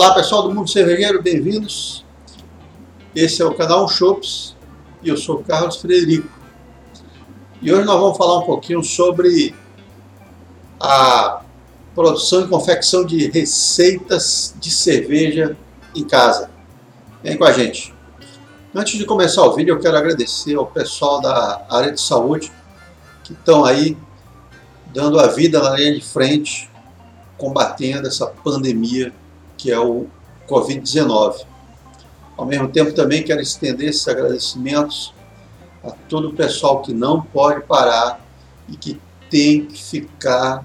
Olá pessoal do Mundo Cervejeiro, bem-vindos. Esse é o canal Shops e eu sou Carlos Frederico. E hoje nós vamos falar um pouquinho sobre a produção e confecção de receitas de cerveja em casa. Vem com a gente. Antes de começar o vídeo, eu quero agradecer ao pessoal da área de saúde que estão aí dando a vida na linha de frente, combatendo essa pandemia que é o Covid-19. Ao mesmo tempo, também quero estender esses agradecimentos a todo o pessoal que não pode parar e que tem que ficar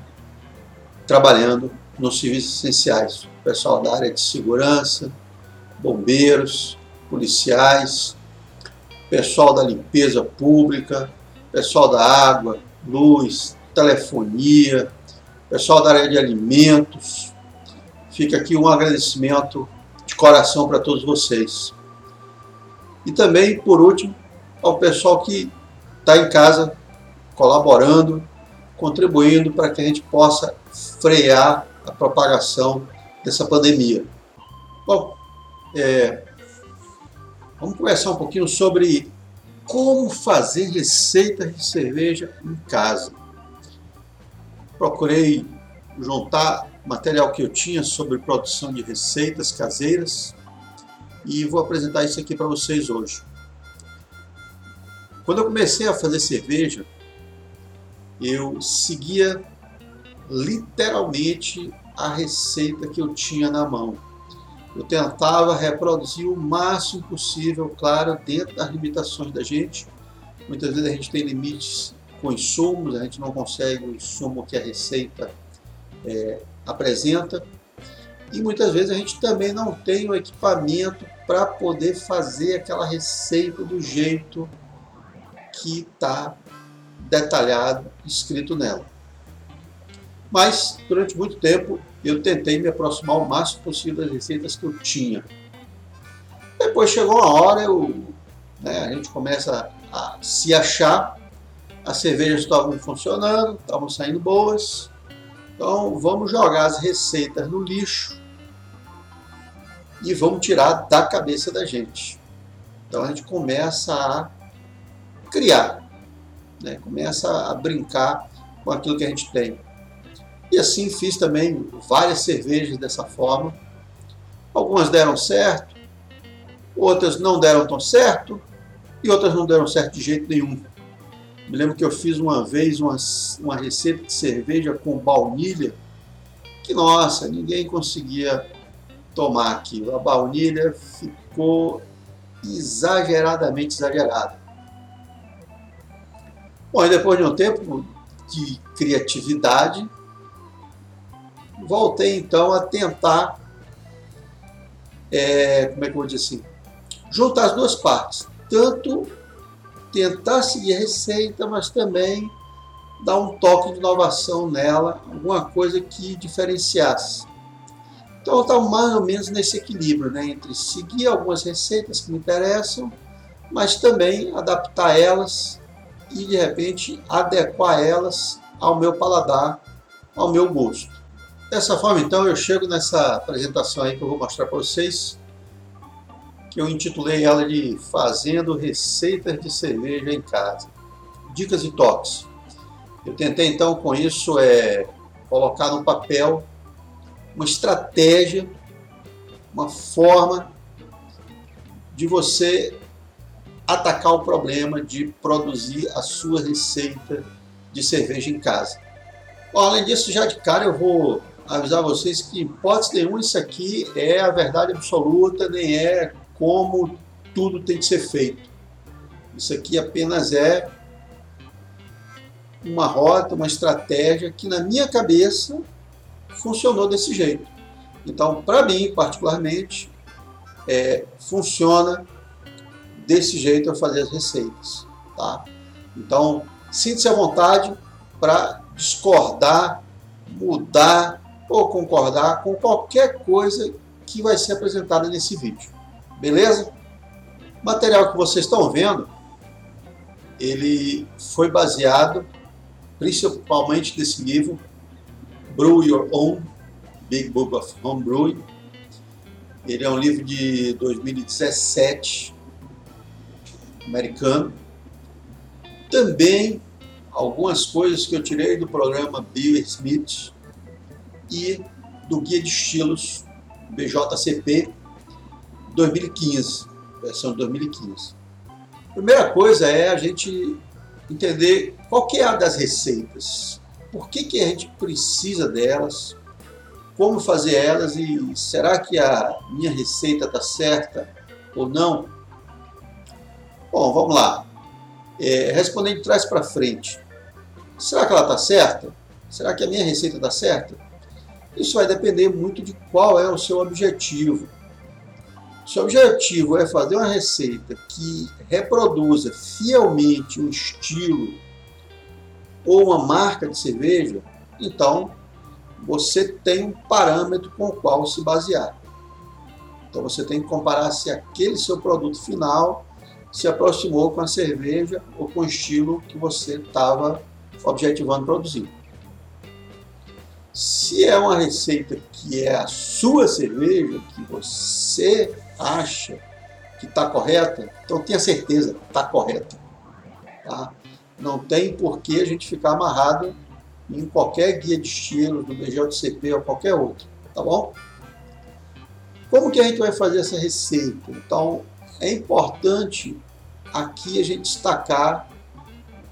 trabalhando nos serviços essenciais. O pessoal da área de segurança, bombeiros, policiais, pessoal da limpeza pública, pessoal da água, luz, telefonia, pessoal da área de alimentos. Fica aqui um agradecimento de coração para todos vocês. E também, por último, ao pessoal que está em casa colaborando, contribuindo para que a gente possa frear a propagação dessa pandemia. Bom, é, vamos conversar um pouquinho sobre como fazer receitas de cerveja em casa. Procurei juntar material que eu tinha sobre produção de receitas caseiras e vou apresentar isso aqui para vocês hoje. Quando eu comecei a fazer cerveja, eu seguia literalmente a receita que eu tinha na mão. Eu tentava reproduzir o máximo possível, claro, dentro das limitações da gente. Muitas vezes a gente tem limites com insumos, a gente não consegue o insumo que a receita é, apresenta. E muitas vezes a gente também não tem o equipamento para poder fazer aquela receita do jeito que está detalhado, escrito nela. Mas, durante muito tempo, eu tentei me aproximar o máximo possível das receitas que eu tinha. Depois chegou uma hora, eu, né, a gente começa a se achar, as cervejas estavam funcionando, estavam saindo boas, então vamos jogar as receitas no lixo e vamos tirar da cabeça da gente. Então a gente começa a criar, né? começa a brincar com aquilo que a gente tem. E assim fiz também várias cervejas dessa forma. Algumas deram certo, outras não deram tão certo e outras não deram certo de jeito nenhum. Me lembro que eu fiz uma vez uma, uma receita de cerveja com baunilha que, nossa, ninguém conseguia tomar aquilo. A baunilha ficou exageradamente exagerada. Bom, e depois de um tempo de criatividade, voltei então a tentar, é, como é que eu vou dizer assim, juntar as duas partes, tanto tentar seguir a receita, mas também dar um toque de inovação nela, alguma coisa que diferenciasse. Então está mais ou menos nesse equilíbrio, né, entre seguir algumas receitas que me interessam, mas também adaptar elas e de repente adequar elas ao meu paladar, ao meu gosto. Dessa forma, então, eu chego nessa apresentação aí que eu vou mostrar para vocês, que eu intitulei ela de Fazendo Receitas de Cerveja em Casa. Dicas e toques. Eu tentei, então, com isso, é, colocar no papel uma estratégia, uma forma de você atacar o problema de produzir a sua receita de cerveja em casa. Bom, além disso, já de cara eu vou avisar vocês que, em hipótese nenhuma, isso aqui é a verdade absoluta, nem é como tudo tem que ser feito. Isso aqui apenas é uma rota, uma estratégia que, na minha cabeça, funcionou desse jeito. Então, para mim, particularmente, é, funciona desse jeito eu fazer as receitas. Tá? Então, sinta-se à vontade para discordar, mudar, ou concordar com qualquer coisa que vai ser apresentada nesse vídeo. Beleza? O material que vocês estão vendo, ele foi baseado principalmente nesse livro Brew Your Own, Big Book of Home Brewing. Ele é um livro de 2017, americano. Também algumas coisas que eu tirei do programa Bill Smith e do Guia de Estilos BJCP 2015, versão de 2015. Primeira coisa é a gente entender qual que é a das receitas, por que, que a gente precisa delas, como fazer elas e será que a minha receita está certa ou não? Bom, vamos lá. É, respondendo de trás para frente. Será que ela está certa? Será que a minha receita está certa? Isso vai depender muito de qual é o seu objetivo. Se o objetivo é fazer uma receita que reproduza fielmente um estilo ou uma marca de cerveja, então você tem um parâmetro com o qual se basear. Então você tem que comparar se aquele seu produto final se aproximou com a cerveja ou com o estilo que você estava objetivando produzir. Se é uma receita que é a sua cerveja, que você acha que está correta, então tenha certeza está correta. Tá? Não tem por que a gente ficar amarrado em qualquer guia de estilo do BGLCP ou qualquer outro, tá bom? Como que a gente vai fazer essa receita? Então, é importante aqui a gente destacar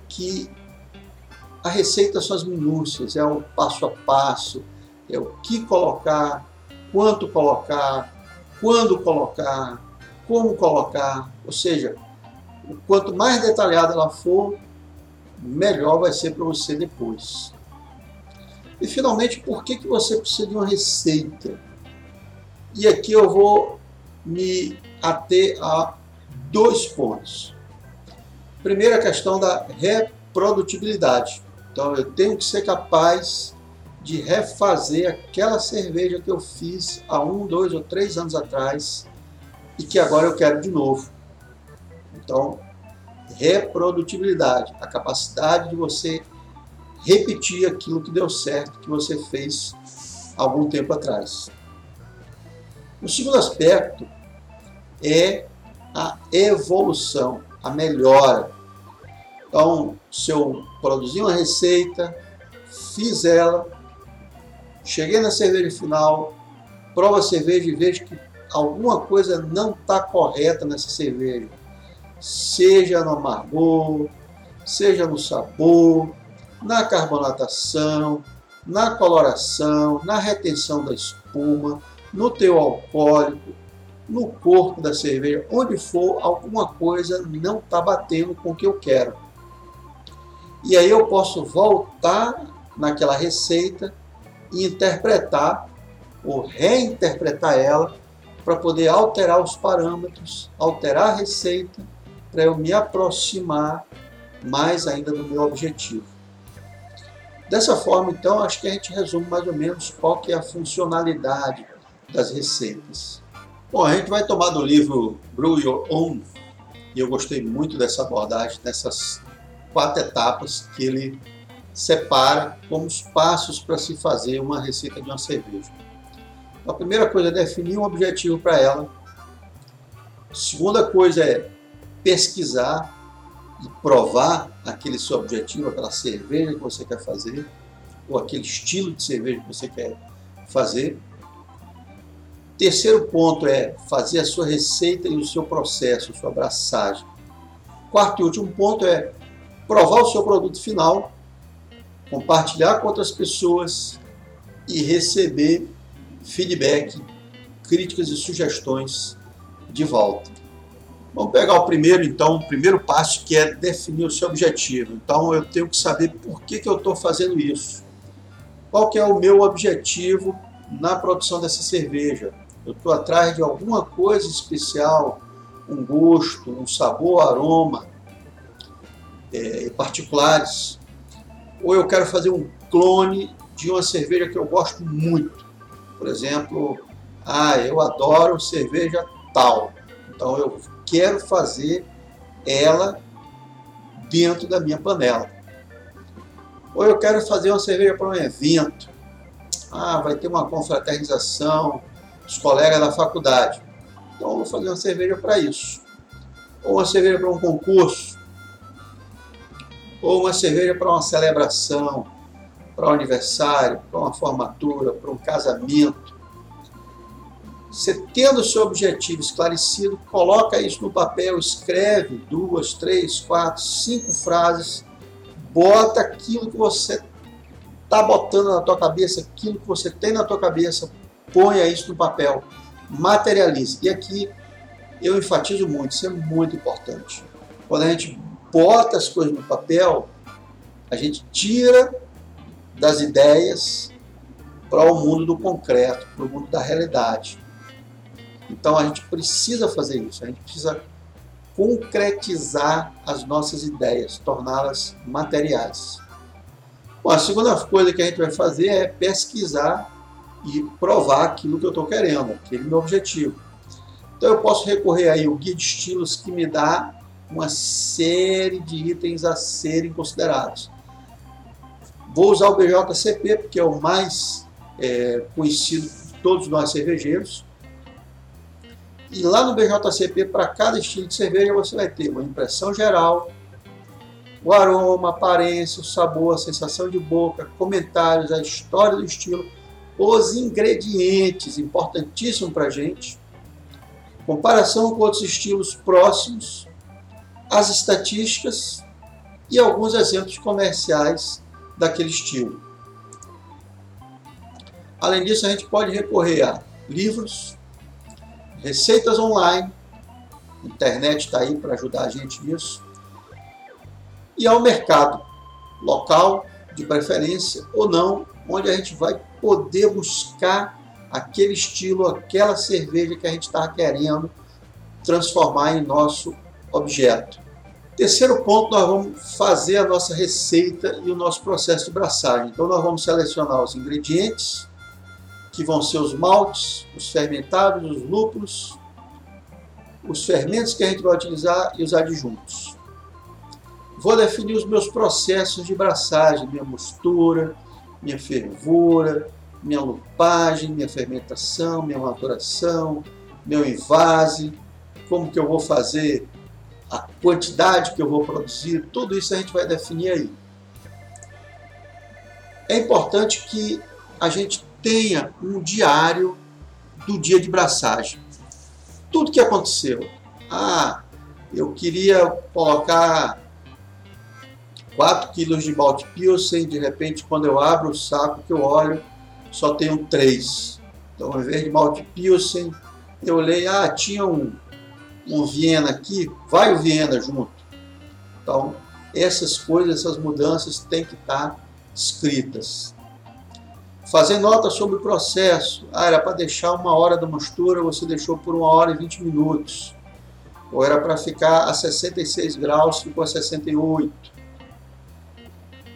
que a receita são as minúcias, é o passo a passo, é o que colocar, quanto colocar, quando colocar, como colocar, ou seja, quanto mais detalhada ela for, melhor vai ser para você depois. E finalmente, por que, que você precisa de uma receita? E aqui eu vou me ater a dois pontos. Primeiro, a questão da reprodutibilidade. Então eu tenho que ser capaz de refazer aquela cerveja que eu fiz há um, dois ou três anos atrás e que agora eu quero de novo. Então, reprodutibilidade, a capacidade de você repetir aquilo que deu certo, que você fez algum tempo atrás. O segundo aspecto é a evolução, a melhora. Então, se eu produzir uma receita, fiz ela, cheguei na cerveja final, provo a cerveja e vejo que alguma coisa não está correta nessa cerveja. Seja no amargor, seja no sabor, na carbonatação, na coloração, na retenção da espuma, no teu alcoólico, no corpo da cerveja, onde for, alguma coisa não está batendo com o que eu quero. E aí eu posso voltar naquela receita e interpretar ou reinterpretar ela para poder alterar os parâmetros, alterar a receita para eu me aproximar mais ainda do meu objetivo. Dessa forma, então, acho que a gente resume mais ou menos qual que é a funcionalidade das receitas. Bom, a gente vai tomar do livro Brew Your Own, e eu gostei muito dessa abordagem, dessas quatro etapas que ele separa como os passos para se fazer uma receita de uma cerveja. A primeira coisa é definir um objetivo para ela. A segunda coisa é pesquisar e provar aquele seu objetivo, aquela cerveja que você quer fazer, ou aquele estilo de cerveja que você quer fazer. Terceiro ponto é fazer a sua receita e o seu processo, sua abraçagem. Quarto e último ponto é provar o seu produto final, compartilhar com outras pessoas e receber feedback, críticas e sugestões de volta. Vamos pegar o primeiro, então, o primeiro passo que é definir o seu objetivo. Então, eu tenho que saber por que, que eu estou fazendo isso. Qual que é o meu objetivo na produção dessa cerveja? Eu estou atrás de alguma coisa especial, um gosto, um sabor, aroma, é, particulares, ou eu quero fazer um clone de uma cerveja que eu gosto muito. Por exemplo, ah, eu adoro cerveja tal, então eu quero fazer ela dentro da minha panela. Ou eu quero fazer uma cerveja para um evento. Ah, vai ter uma confraternização dos colegas da faculdade. Então eu vou fazer uma cerveja para isso. Ou uma cerveja para um concurso. Ou uma cerveja para uma celebração, para um aniversário, para uma formatura, para um casamento. Você tendo o seu objetivo esclarecido, coloca isso no papel, escreve duas, três, quatro, cinco frases, bota aquilo que você está botando na tua cabeça, aquilo que você tem na tua cabeça, ponha isso no papel, materialize. E aqui eu enfatizo muito, isso é muito importante. Quando a gente bota as coisas no papel, a gente tira das ideias para o mundo do concreto, para o mundo da realidade. Então a gente precisa fazer isso, a gente precisa concretizar as nossas ideias, torná-las materiais. Bom, a segunda coisa que a gente vai fazer é pesquisar e provar aquilo que eu estou querendo, aquele meu objetivo. Então eu posso recorrer aí ao guia de estilos que me dá uma série de itens a serem considerados. Vou usar o BJCP porque é o mais é, conhecido de todos nós cervejeiros. E lá no BJCP, para cada estilo de cerveja, você vai ter uma impressão geral, o aroma, a aparência, o sabor, a sensação de boca, comentários, a história do estilo, os ingredientes, importantíssimo para a gente, comparação com outros estilos próximos, as estatísticas e alguns exemplos comerciais daquele estilo. Além disso, a gente pode recorrer a livros, receitas online, a internet está aí para ajudar a gente nisso, e ao mercado local, de preferência, ou não, onde a gente vai poder buscar aquele estilo, aquela cerveja que a gente está querendo transformar em nosso objeto. Terceiro ponto, nós vamos fazer a nossa receita e o nosso processo de braçagem. Então nós vamos selecionar os ingredientes, que vão ser os maltes, os fermentados, os lúpulos, os fermentos que a gente vai utilizar e os adjuntos. Vou definir os meus processos de braçagem, minha mostura, minha fervura, minha lupagem, minha fermentação, minha maturação, meu invase, como que eu vou fazer a quantidade que eu vou produzir, tudo isso a gente vai definir aí. É importante que a gente tenha um diário do dia de braçagem. Tudo que aconteceu. Ah, eu queria colocar 4 quilos de Malt Pilsen, de repente quando eu abro o saco que eu olho, só tenho 3. Então ao invés de Malt Pilsen, eu olhei, ah, tinha um, um Viena aqui, vai o Viena junto. Então essas coisas, essas mudanças têm que estar escritas. Fazer nota sobre o processo. Ah, era para deixar uma hora da mostura, você deixou por uma hora e 20 minutos. Ou era para ficar a 66 graus, ficou a 68.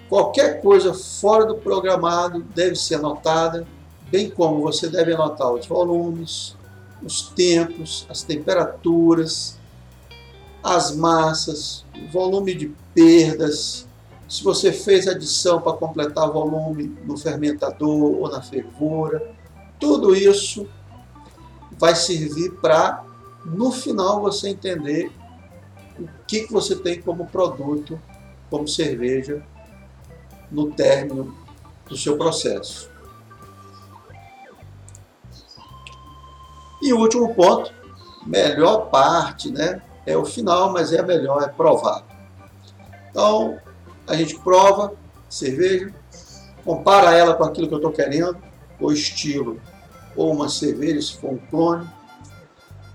Qualquer coisa fora do programado deve ser anotada, bem como você deve anotar os volumes, os tempos, as temperaturas, as massas, o volume de perdas, se você fez adição para completar volume no fermentador ou na fervura, tudo isso vai servir para, no final, você entender o que, que você tem como produto, como cerveja, no término do seu processo. E o último ponto, melhor parte, né? É o final, mas é a melhor, é provar. Então, a gente prova cerveja, compara ela com aquilo que eu estou querendo, o estilo, ou uma cerveja, se for um clone.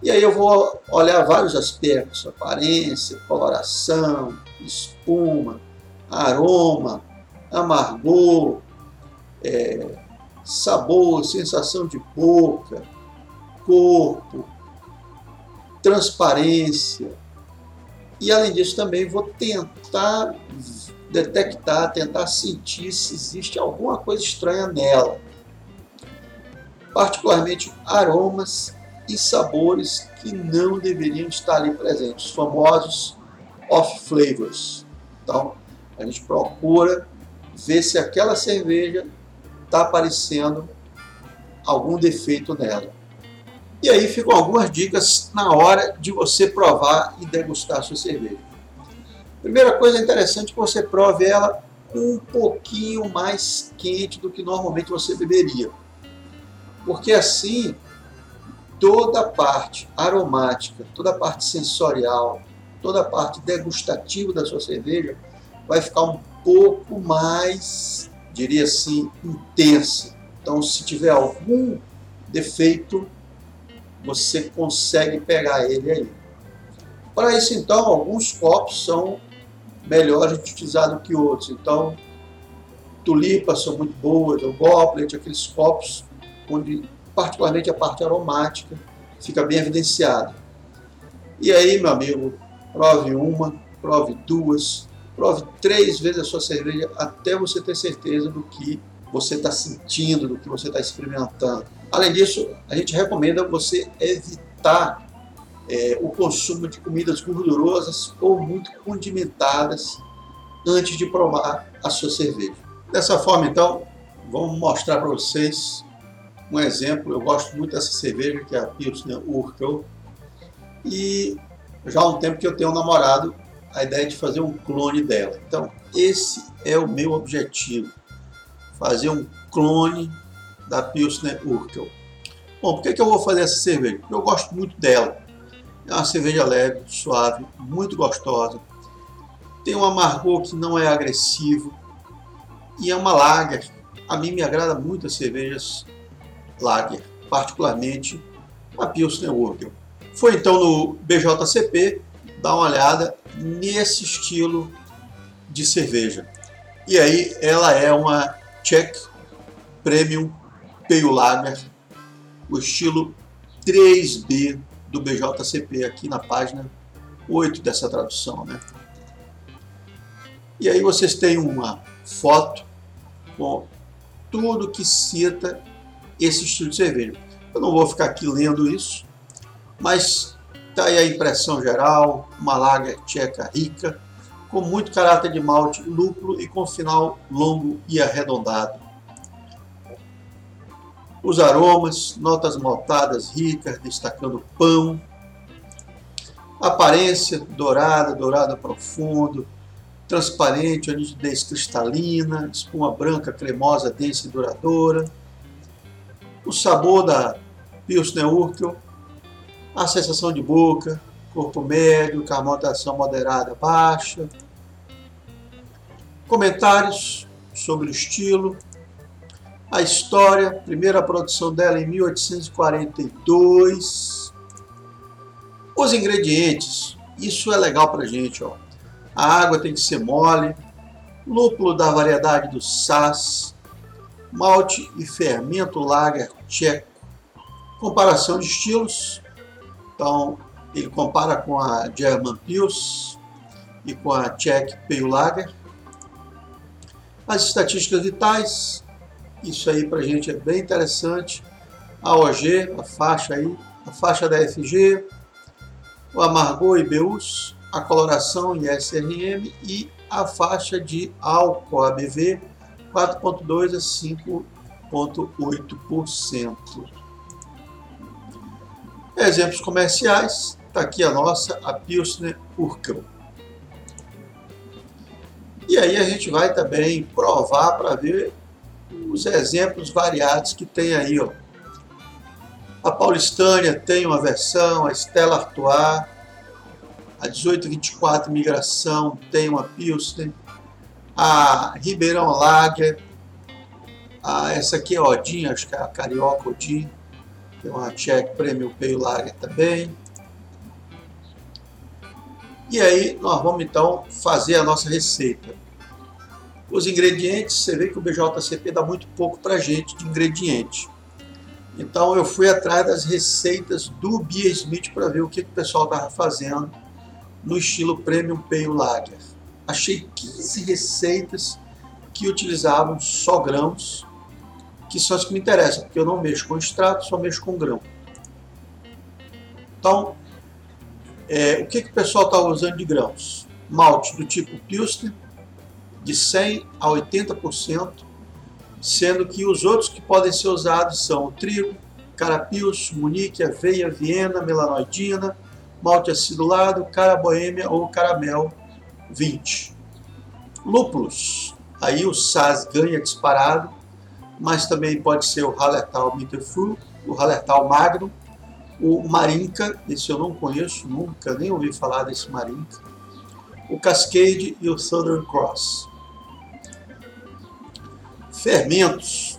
E aí eu vou olhar vários aspectos, aparência, coloração, espuma, aroma, amargor, é, sabor, sensação de boca, corpo, transparência. E além disso também vou tentar detectar, tentar sentir se existe alguma coisa estranha nela. Particularmente aromas e sabores que não deveriam estar ali presentes, os famosos off flavors. Então, a gente procura ver se aquela cerveja está aparecendo algum defeito nela. E aí ficam algumas dicas na hora de você provar e degustar a sua cerveja. Primeira coisa interessante é que você prove ela um pouquinho mais quente do que normalmente você beberia. Porque assim, toda a parte aromática, toda a parte sensorial, toda a parte degustativa da sua cerveja vai ficar um pouco mais, diria assim, intensa. Então, se tiver algum defeito, você consegue pegar ele aí. Para isso, então, alguns copos são melhores do que outros. Então, tulipas são muito boas, o goblet, aqueles copos onde particularmente a parte aromática fica bem evidenciada. E aí, meu amigo, prove uma, prove duas, prove três vezes a sua cerveja até você ter certeza do que você está sentindo, do que você está experimentando. Além disso, a gente recomenda você evitar é, o consumo de comidas gordurosas ou muito condimentadas antes de provar a sua cerveja. Dessa forma, então, vamos mostrar para vocês um exemplo. Eu gosto muito dessa cerveja, que é a Pilsner Urkel. E já há um tempo que eu tenho um namorado, a ideia de fazer um clone dela. Então, esse é o meu objetivo. Fazer um clone da Pilsner Urkel. Bom, por que, que eu vou fazer essa cerveja? Porque eu gosto muito dela. É uma cerveja leve, suave, muito gostosa. Tem um amargor que não é agressivo. E é uma lager. A mim me agrada muito as cervejas lager, particularmente a Pilsner Urquell. Foi então no BJCP dar uma olhada nesse estilo de cerveja. E aí ela é uma Czech Premium Pale Lager, o estilo 3B do BJCP aqui na página 8 dessa tradução, né? E aí vocês têm uma foto com tudo que cita esse estilo de cerveja. Eu não vou ficar aqui lendo isso, mas está aí a impressão geral, uma lager tcheca rica, com muito caráter de malte, lúpulo e com final longo e arredondado. Os aromas, notas maltadas ricas, destacando pão, aparência dourada, dourada profundo, transparente, a nitidez cristalina, espuma branca, cremosa, densa e duradoura, o sabor da Pilsner Urquell, a sensação de boca, corpo médio, carbonatação moderada baixa, comentários sobre o estilo, a história, primeira produção dela em 1842. Os ingredientes, isso é legal pra gente, ó. A água tem que ser mole, lúpulo da variedade do Sass, malte e fermento lager tcheco. Comparação de estilos, então ele compara com a German Pils e com a Czech Pale Lager. As estatísticas vitais, isso aí para a gente é bem interessante. A OG, a faixa aí, a faixa da FG, o amargor IBUs, a coloração em SRM e a faixa de álcool ABV 4.2 a 5.8%. Exemplos comerciais, está aqui a nossa, a Pilsner Urkel. E aí a gente vai também provar para ver os exemplos variados que tem aí. Ó. A Paulistânia tem uma versão, a Stella Artois, a 1824 Migração tem uma Pilsen, a Ribeirão Lager, a, essa aqui é Odin, acho que é a Carioca Odin, tem uma Czech Premium Pale Lager também. E aí nós vamos então fazer a nossa receita. Os ingredientes, você vê que o BJCP dá muito pouco para gente de ingrediente. Então eu fui atrás das receitas do Bia Smith para ver o que, que o pessoal estava fazendo no estilo Premium Pale Lager. Achei 15 receitas que utilizavam só grãos, que são as que me interessam, porque eu não mexo com extrato, só mexo com grão. Então, é, o que, que o pessoal estava usando de grãos? Malte do tipo Pilsner, de 100% a 80%, sendo que os outros que podem ser usados são o trigo, carapios, munique, aveia, viena, melanoidina, malte acidulado, cara boêmia ou caramel 20. Lúpulos, aí o SAS ganha disparado, mas também pode ser o Hallertau Mittelfru, o Hallertau Magno, o Marinka, esse eu não conheço, nunca nem ouvi falar desse Marinka, o Cascade e o Southern Cross. Fermentos.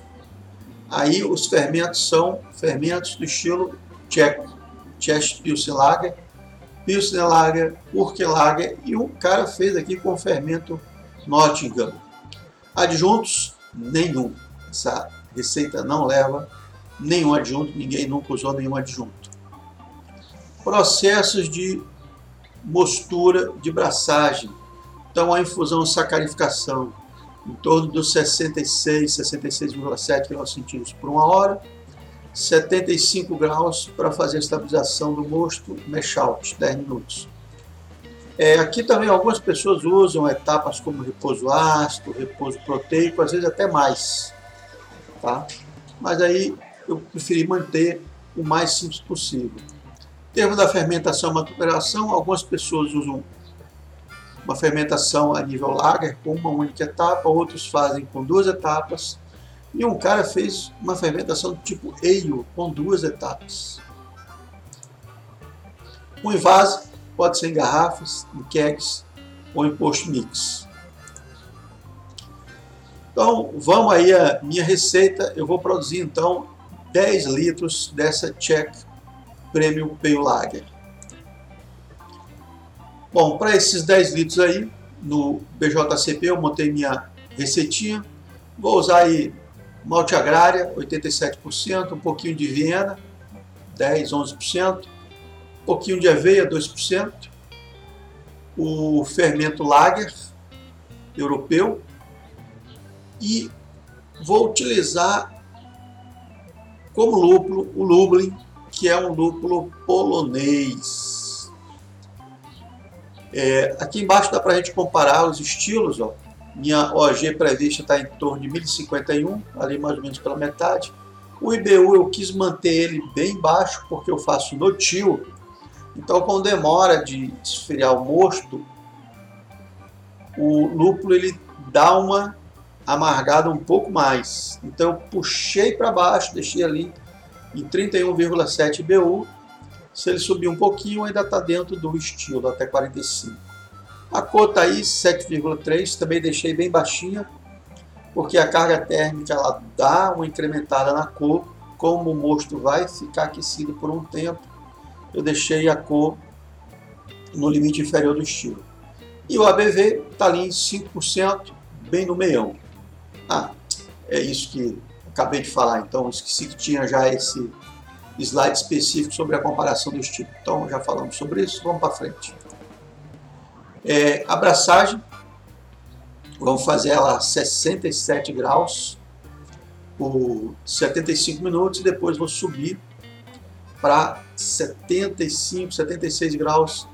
Aí os fermentos são fermentos do estilo tcheco, Czech Pilsen Lager, Pilsner Lager, Urke Lager e um cara fez aqui com fermento Nottingham. Adjuntos, nenhum. Essa receita não leva nenhum adjunto, ninguém nunca usou nenhum adjunto. Processos de mostura de braçagem. Então a infusão sacarificação em torno dos 66, 66,7 graus centígrados por uma hora 75 graus para fazer a estabilização do mosto, mesh out, 10 minutos. É, aqui também algumas pessoas usam etapas como repouso ácido, repouso proteico, às vezes até mais. Tá? Mas aí eu preferi manter o mais simples possível. Em termos da fermentação e maturação, algumas pessoas usam uma fermentação a nível lager com uma única etapa, outros fazem com duas etapas, e um cara fez uma fermentação do tipo ale com duas etapas. Um invase pode ser em garrafas, em kegs ou em post mix. Então, vamos aí a minha receita. Eu vou produzir então 10 litros dessa Czech Premium Pale Lager. Bom, para esses 10 litros aí, no BJCP eu montei minha receitinha. Vou usar aí malte agrária, 87%, um pouquinho de Viena, 10, 11%, um pouquinho de aveia, 2%, o fermento Lager europeu e vou utilizar como lúpulo o Lublin, que é um lúpulo polonês. É, aqui embaixo dá para a gente comparar os estilos, ó. Minha OG prevista está em torno de 1051, ali mais ou menos pela metade. O IBU eu quis manter ele bem baixo porque eu faço no tio. Então, com demora de esfriar o mosto, o lúpulo ele dá uma amargada um pouco mais. Então, eu puxei para baixo, deixei ali em 31,7 IBU. Se ele subir um pouquinho, ainda está dentro do estilo, até 45. A está aí 7,3, também deixei bem baixinha, porque a carga térmica ela dá uma incrementada na cor, como o mosto vai ficar aquecido por um tempo, eu deixei a cor no limite inferior do estilo. E o ABV está ali em 5%, bem no meião. Ah, é isso que acabei de falar, então esqueci que tinha já esse slide específico sobre a comparação do estilo. Então já falamos sobre isso, vamos para frente. É, abraçagem, vamos fazer ela a 67 graus por 75 minutos e depois vou subir para 75, 76 graus,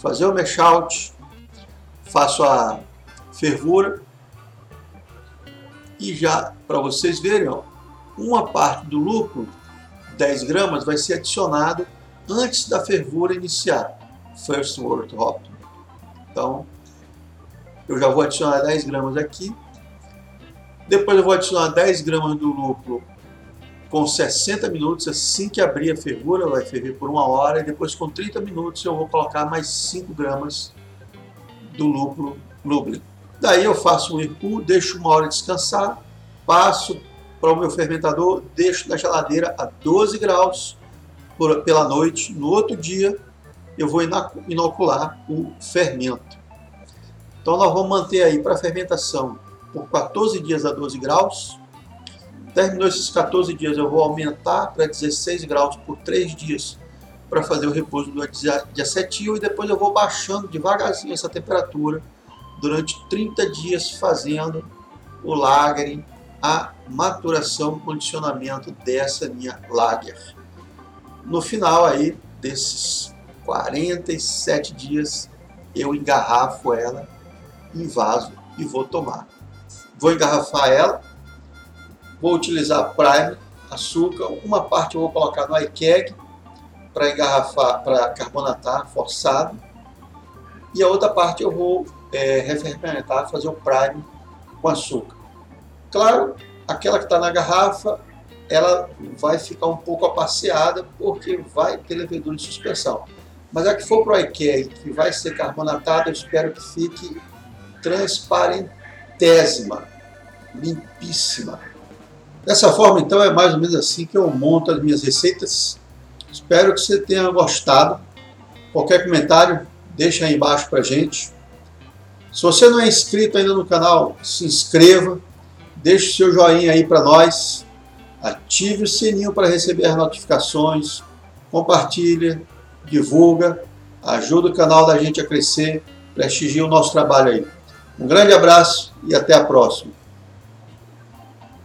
fazer o mesh out, faço a fervura e já para vocês verem, ó, uma parte do lúpulo, 10 gramas, vai ser adicionado antes da fervura iniciar, first word hop. Então, eu já vou adicionar 10 gramas aqui. Depois eu vou adicionar 10 gramas do lúpulo com 60 minutos, assim que abrir a fervura, vai ferver por uma hora, e depois com 30 minutos eu vou colocar mais 5 gramas do lúpulo Lublin. Daí eu faço um recuo, deixo uma hora descansar, passo para o meu fermentador, deixo na geladeira a 12 graus por, pela noite. No outro dia eu vou inocular o fermento. Então nós vamos manter aí para fermentação por 14 dias a 12 graus. Terminou esses 14 dias, eu vou aumentar para 16 graus por 3 dias para fazer o repouso do diacetil e depois eu vou baixando devagarzinho essa temperatura durante 30 dias fazendo o lagering, a maturação, condicionamento dessa minha lager. No final aí desses 47 dias eu engarrafo ela em vaso e vou tomar. Vou engarrafar ela, vou utilizar primer açúcar, uma parte eu vou colocar no iKeg para engarrafar, para carbonatar forçado, e a outra parte eu vou é, refermentar, fazer o prime com açúcar. Claro, aquela que está na garrafa, ela vai ficar um pouco apasseada porque vai ter levedura de suspensão. Mas a que for para o iKeg, que vai ser carbonatada, eu espero que fique transparentésima, limpíssima. Dessa forma, então, é mais ou menos assim que eu monto as minhas receitas. Espero que você tenha gostado. Qualquer comentário, deixa aí embaixo para gente. Se você não é inscrito ainda no canal, se inscreva, deixe seu joinha aí para nós, ative o sininho para receber as notificações, compartilha, divulga, ajuda o canal da gente a crescer, prestigia o nosso trabalho aí. Um grande abraço e até a próxima.